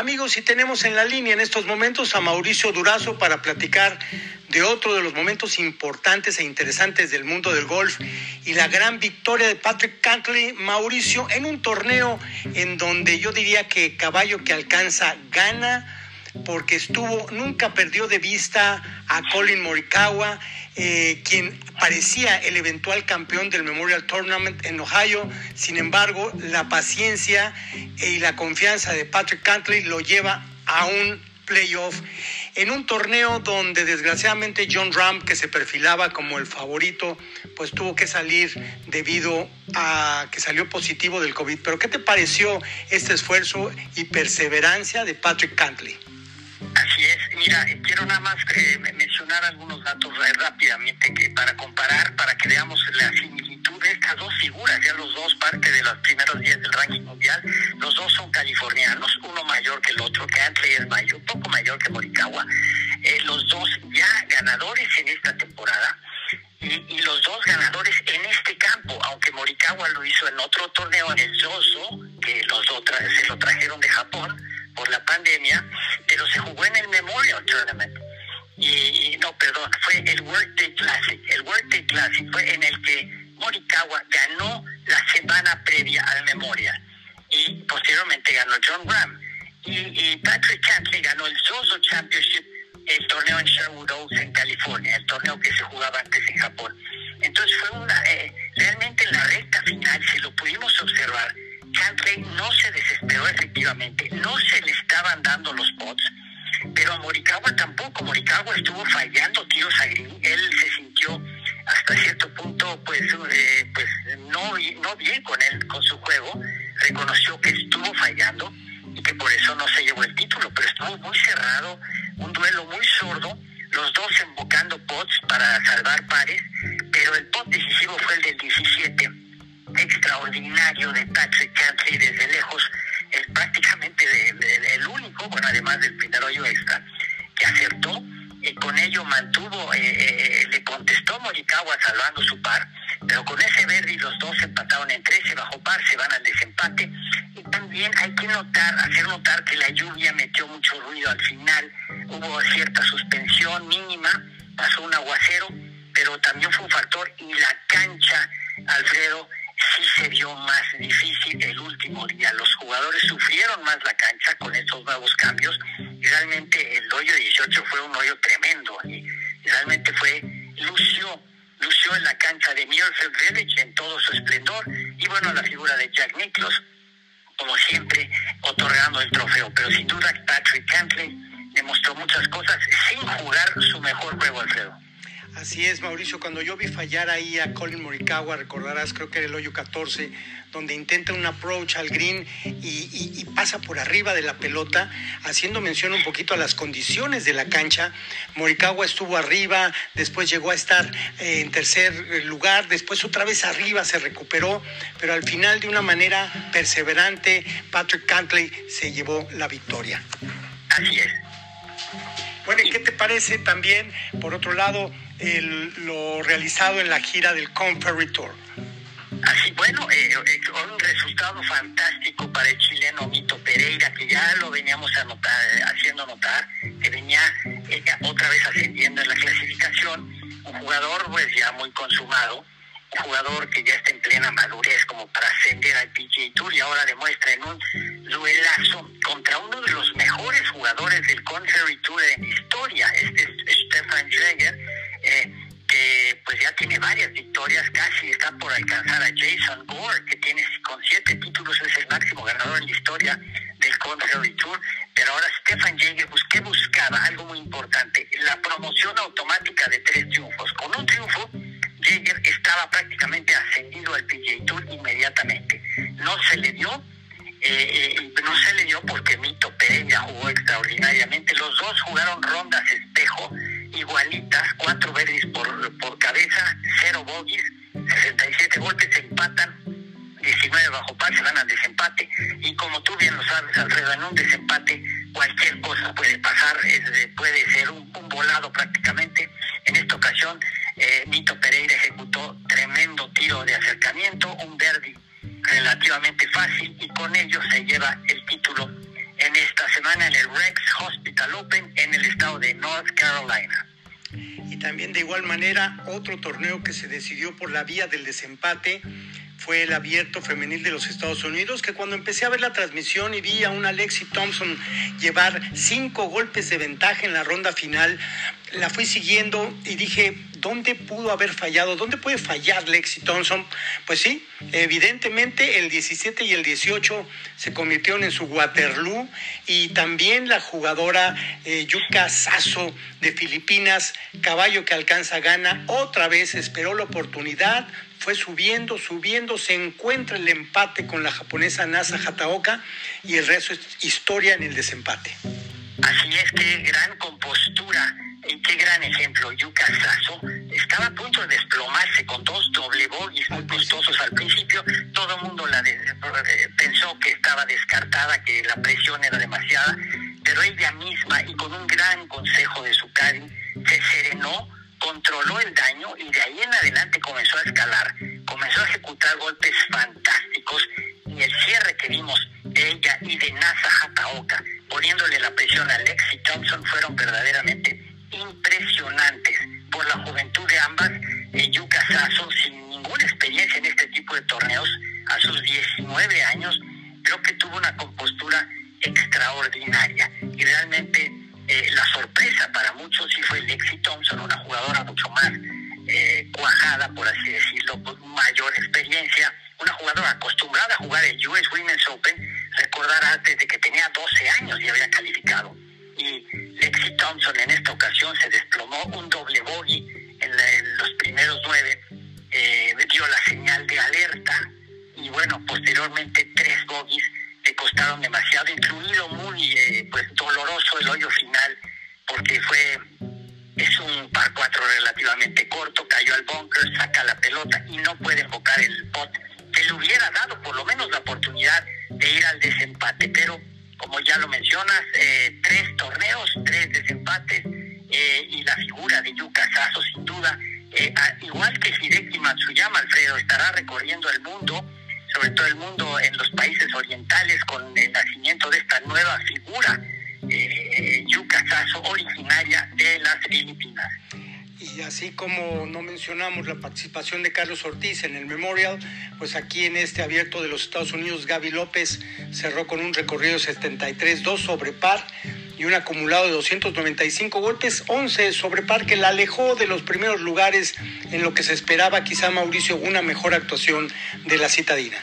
Amigos, y tenemos en la línea en estos momentos a Mauricio Durazo para platicar de otro de los momentos importantes e interesantes del mundo del golf y la gran victoria de Patrick Cantley, Mauricio, en un torneo en donde yo diría que caballo que alcanza gana porque estuvo, nunca perdió de vista a Colin Morikawa, eh, quien parecía el eventual campeón del Memorial Tournament en Ohio. Sin embargo, la paciencia y la confianza de Patrick Cantley lo lleva a un playoff en un torneo donde desgraciadamente John Ram, que se perfilaba como el favorito, pues tuvo que salir debido a que salió positivo del COVID. Pero ¿qué te pareció este esfuerzo y perseverancia de Patrick Cantley? Así es, mira, quiero nada más eh, mencionar algunos datos rápidamente que para comparar, para que veamos la similitud de estas dos figuras, ya los dos parte de los primeros días del ranking mundial, los dos son californianos, uno mayor que el otro, que Antley es mayor, poco mayor que Morikawa, eh, los dos ya ganadores en esta temporada. Y, los dos ganadores en este campo, aunque Morikawa lo hizo en otro torneo en el Zozo, que los dos se lo trajeron de Japón, por la pandemia, Fue en el que Morikawa ganó la semana previa al Memorial. Y posteriormente ganó John Ram. Y, Patrick Cantley ganó el Zozo Championship, el torneo en Sherwood Oaks en California, el torneo que se jugaba antes en Japón. Entonces fue una, eh, realmente en la recta final, si lo pudimos observar, Cantley no se desesperó efectivamente, no se le estaban dando los pots, pero a Morikawa tampoco. Morikawa estuvo fallando tiros a green. Bien con él, con su juego. Reconoció que estuvo fallando y que por eso no se llevó el título, pero estuvo muy cerrado, un duelo muy sordo, los dos invocando pots para salvar pares, pero el pot decisivo fue el del 17 extraordinario de Patrick Cantley desde lejos, es prácticamente el único, bueno, además del primer hoyo extra, que acertó. y con ello mantuvo, eh, eh, le contestó Morikawa salvando su par, pero con ese verde y los dos empataron en 13 bajo par, se van al desempate. Y también hay que notar, hacer notar que la lluvia metió mucho ruido al final, hubo cierta suspensión mínima, pasó un aguacero, pero también fue un factor y la cancha, Alfredo, sí se vio más difícil el último día. Los jugadores sufrieron más la cancha con estos nuevos cambios. Realmente el hoyo 18 fue un hoyo tremendo. Y realmente fue, lució, lució en la cancha de Mirfield Village en todo su esplendor. Y bueno, la figura de Jack Nicklaus, como siempre, otorgando el trofeo. Pero sin duda Patrick Cantley demostró muchas cosas sin jugar su mejor juego, Alfredo. Así es, Mauricio. Cuando yo vi fallar ahí a Colin Morikawa, recordarás, creo que era el hoyo 14, donde intenta un approach al green y, pasa por arriba de la pelota, haciendo mención un poquito a las condiciones de la cancha. Morikawa estuvo arriba, después llegó a estar eh, en tercer lugar, después otra vez arriba se recuperó, pero al final de una manera perseverante, Patrick Cantley se llevó la victoria. Así es. Bueno, ¿y qué te parece también, por otro lado, lo realizado en la gira del Conferry Tour? Así, bueno, eh, eh, un resultado fantástico para el chileno Mito Pereira, que ya lo veníamos haciendo notar, que venía eh, otra vez ascendiendo en la clasificación, un jugador pues ya muy consumado, un jugador que ya está en plena madurez como para ascender al PGA Tour y ahora demuestra en un duelazo contra uno de los mejores jugadores del Conferry Tour en historia, este es Stefan Jäger, tiene varias victorias, casi está por alcanzar a Jason Gore, que tiene con siete títulos, es el máximo ganador en la historia del Conferry Tour, pero ahora Stefan Jäger, ¿qué buscaba? Algo muy importante, la promoción automática de tres triunfos. Con un triunfo, Jäger estaba prácticamente ascendido al PGA Tour inmediatamente. No se le dio, eh, eh, no se le dio porque Mito Pereira jugó extraordinariamente. Los dos jugaron rondas espejo, igualitas, cuatro verdes por, por cabeza, cero bogies, 67 golpes, se empatan, 19 bajo par, se van al desempate. Y como tú bien lo sabes, Alfredo, en un desempate cualquier cosa puede pasar, puede ser un, volado prácticamente. En esta ocasión, eh, Mito Pereira ejecutó tremendo tiro de acercamiento, un verde relativamente fácil y con ello se lleva el título en esta semana en el Rex Hospital Open en el estado de North Carolina. También de igual manera otro torneo que se decidió por la vía del desempate fue el abierto femenil de los Estados Unidos, que cuando empecé a ver la transmisión y vi a una Lexi Thompson llevar cinco golpes de ventaja en la ronda final, la fui siguiendo y dije, ¿dónde pudo haber fallado? ¿Dónde puede fallar Lexi Thompson? Pues sí, evidentemente el 17 y el 18 se convirtieron en su Waterloo y también la jugadora eh, Yuka Sasso de Filipinas, caballo que alcanza gana, otra vez esperó la oportunidad, fue subiendo, subiendo, se encuentra el empate con la japonesa Nasa Hataoka y el resto es historia en el desempate. Así es, qué gran compostura y qué gran ejemplo. Yuka Sasso estaba a punto de desplomarse con dos doble bogies muy costosos al principio. Todo el mundo la eh, pensó que estaba descartada, que la presión era demasiada, pero ella misma y con un gran consejo de su cari se serenó controló el daño y de ahí en adelante comenzó a escalar, comenzó a ejecutar golpes fantásticos y el cierre que vimos de ella y de Nasa Hataoka, poniéndole la presión a Lexi Thompson, fueron verdaderamente muchos sí fue Lexi Thompson, una jugadora mucho más eh, cuajada, por así decirlo, con mayor experiencia, una jugadora acostumbrada a jugar el US Women's Open, recordar antes de que tenía 12 años y había calificado. Y Lexi Thompson en esta ocasión se desplomó un doble bogey en, los primeros nueve, eh, dio la señal de alerta y bueno, posteriormente tres bogies le costaron demasiado, incluido muy eh, pues doloroso el hoyo final, porque fue es un par cuatro relativamente corto, cayó al bunker, saca la pelota y no puede enfocar el pot. Que le hubiera dado por lo menos la oportunidad de ir al desempate, pero como ya lo mencionas, eh, tres torneos, tres desempates eh, y la figura de Yuka Sasso sin duda, igual que Hideki Matsuyama, Alfredo, estará recorriendo el mundo sobre todo el mundo en los países orientales con el nacimiento de esta nueva figura, originaria de las Filipinas. Y así como no mencionamos la participación de Carlos Ortiz en el Memorial, pues aquí en este abierto de los Estados Unidos, Gaby López cerró con un recorrido 73-2 sobre par y un acumulado de 295 golpes, 11 sobre par que la alejó de los primeros lugares en lo que se esperaba quizá Mauricio una mejor actuación de la citadina.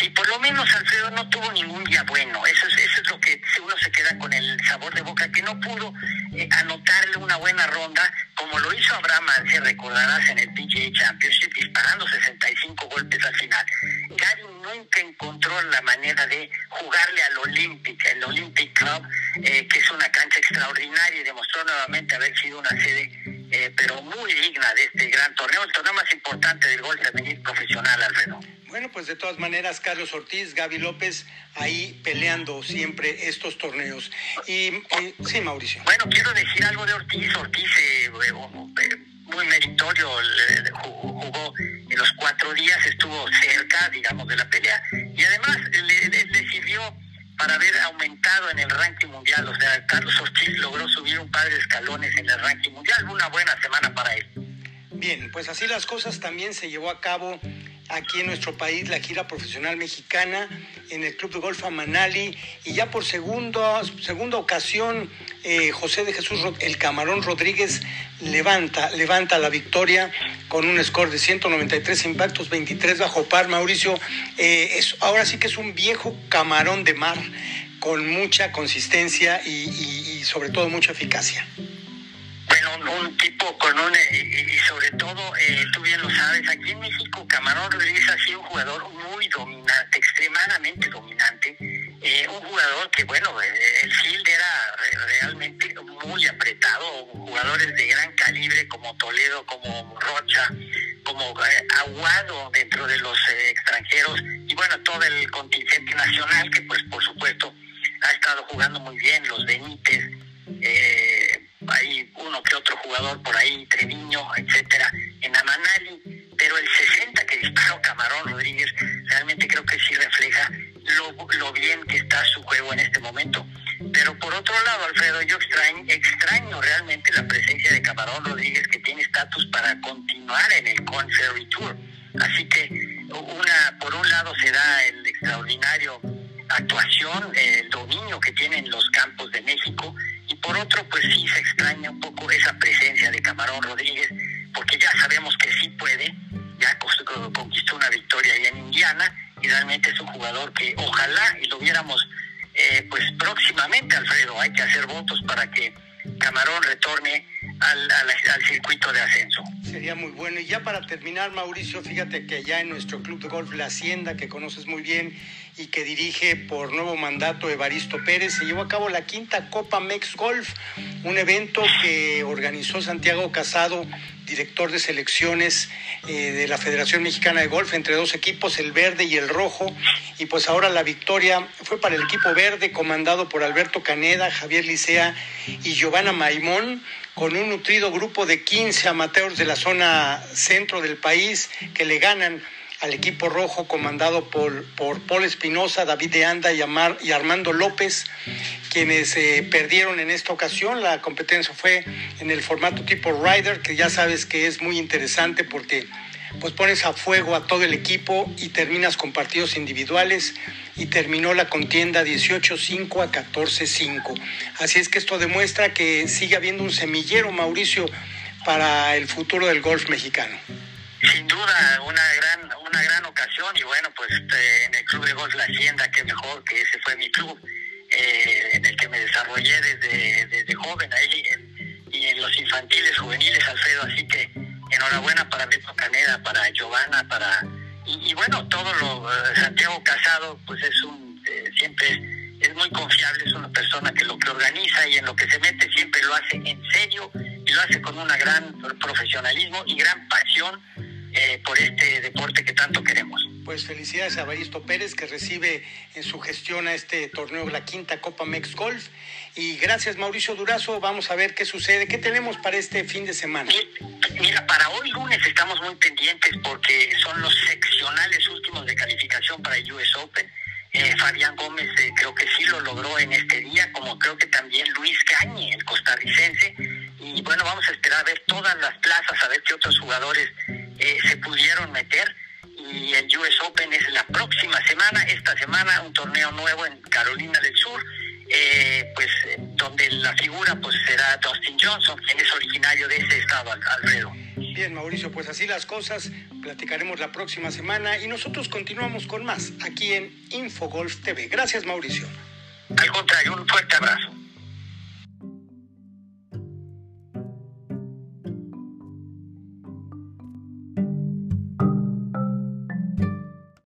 Sí, por lo menos Alfredo no tuvo ningún día bueno. Eso es, eso es lo que uno se queda con el sabor de boca, que no pudo eh, anotarle una buena ronda, como lo hizo Abraham si recordarás en el PGA Championship, disparando 65 golpes al final. Gary nunca encontró la manera de jugarle al Olympic, el Olympic Club, eh, que es una cancha extraordinaria y demostró nuevamente haber sido una sede, eh, pero muy digna de este gran torneo, el torneo más importante del golf femenil profesional, Alfredo. Bueno, pues de todas maneras, Carlos Ortiz, Gaby López, ahí peleando siempre estos torneos. Y, sí, Mauricio. Bueno, quiero decir algo de Ortiz. Ortiz, eh, eh, eh, muy meritorio, jugó en los cuatro días, estuvo cerca, digamos, de la pelea. Y además le, sirvió para haber aumentado en el ranking mundial. O sea, Carlos Ortiz logró subir un par de escalones en el ranking mundial. Una buena semana para él. Bien, pues así las cosas también se llevó a cabo aquí en nuestro país la gira profesional mexicana en el Club de Golf Amanali y ya por segundo, segunda ocasión eh, José de Jesús El Camarón Rodríguez levanta, levanta la victoria con un score de 193 impactos, 23 bajo par. Mauricio, eh, es, ahora sí que es un viejo camarón de mar con mucha consistencia y sobre todo mucha eficacia un tipo con un, eh, y, sobre todo, eh, tú bien lo sabes, aquí en México Camarón Rodríguez ha sido un jugador muy dominante, extremadamente dominante, eh, un jugador que, bueno, el field era realmente muy apretado, jugadores de gran calibre como Toledo, como Rocha, como Aguado dentro de los extranjeros, y bueno, todo el contingente nacional que pues juego en este momento. Pero por otro lado, Alfredo, yo extraño, extraño realmente la presencia de Camarón Rodríguez, que tiene estatus para continuar en el Corn Ferry Tour. Así que una, por un lado se da el extraordinario actuación, el dominio que tienen los campos de México, y por otro, pues sí se extraña un poco esa presencia de Camarón Rodríguez, porque ya sabemos que sí puede, ya conquistó una victoria ahí en Indiana, y realmente es un jugador que ojalá y lo viéramos eh, pues próximamente, Alfredo, hay que hacer votos para que Camarón retorne al, al, circuito de ascenso. Sería muy bueno. Y ya para terminar, Mauricio, fíjate que ya en nuestro club de golf La Hacienda, que conoces muy bien y que dirige por nuevo mandato Evaristo Pérez, se llevó a cabo la quinta Copa Mex Golf, un evento que organizó Santiago Casado, director de selecciones eh, de la Federación Mexicana de Golf, entre dos equipos, el verde y el rojo. Y pues ahora la victoria fue para el equipo verde, comandado por Alberto Caneda, Javier Licea y Giovanna Maimón con un nutrido grupo de 15 amateurs de la zona centro del país que le ganan al equipo rojo comandado por, por Paul Espinosa, David de Anda y, y Armando López, quienes eh, perdieron en esta ocasión. La competencia fue en el formato tipo Rider, que ya sabes que es muy interesante porque pues pones a fuego a todo el equipo y terminas con partidos individuales y terminó la contienda 18-5 a 14-5. Así es que esto demuestra que sigue habiendo un semillero, Mauricio, para el futuro del golf mexicano. Sin duda, una gran, una gran ocasión y bueno, pues este, en el Club de Golf La Hacienda, que mejor que ese fue mi club, eh, en el que me desarrollé desde, desde joven ahí y en los infantiles, juveniles, Alfredo, así que enhorabuena para Beto Caneda, para Giovanna, para y, bueno, todo lo eh, Santiago Casado, pues es un eh, siempre es, muy confiable, es una persona que lo que organiza y en lo que se mete siempre lo hace en serio y lo hace con una gran profesionalismo y gran pasión eh, por este deporte que tanto queremos. Pues felicidades a Baristo Pérez que recibe en su gestión a este torneo la quinta Copa Mex Golf. Y gracias Mauricio Durazo, vamos a ver qué sucede. ¿Qué tenemos para este fin de semana? Mira, para hoy lunes estamos muy pendientes porque son los seccionales últimos de calificación para el US Open. Eh, Fabián Gómez eh, creo que sí lo logró en este día, como creo que también Luis Cañe, el costarricense. Y bueno, vamos a esperar a ver todas las plazas, a ver qué otros jugadores eh, se pudieron meter y el US Open es la próxima semana, esta semana un torneo nuevo en Carolina del Sur, eh, pues donde la figura pues será Dustin Johnson, quien es originario de ese estado, Alfredo. Bien, Mauricio, pues así las cosas, platicaremos la próxima semana y nosotros continuamos con más aquí en Infogolf TV. Gracias, Mauricio. Al contrario, un fuerte abrazo.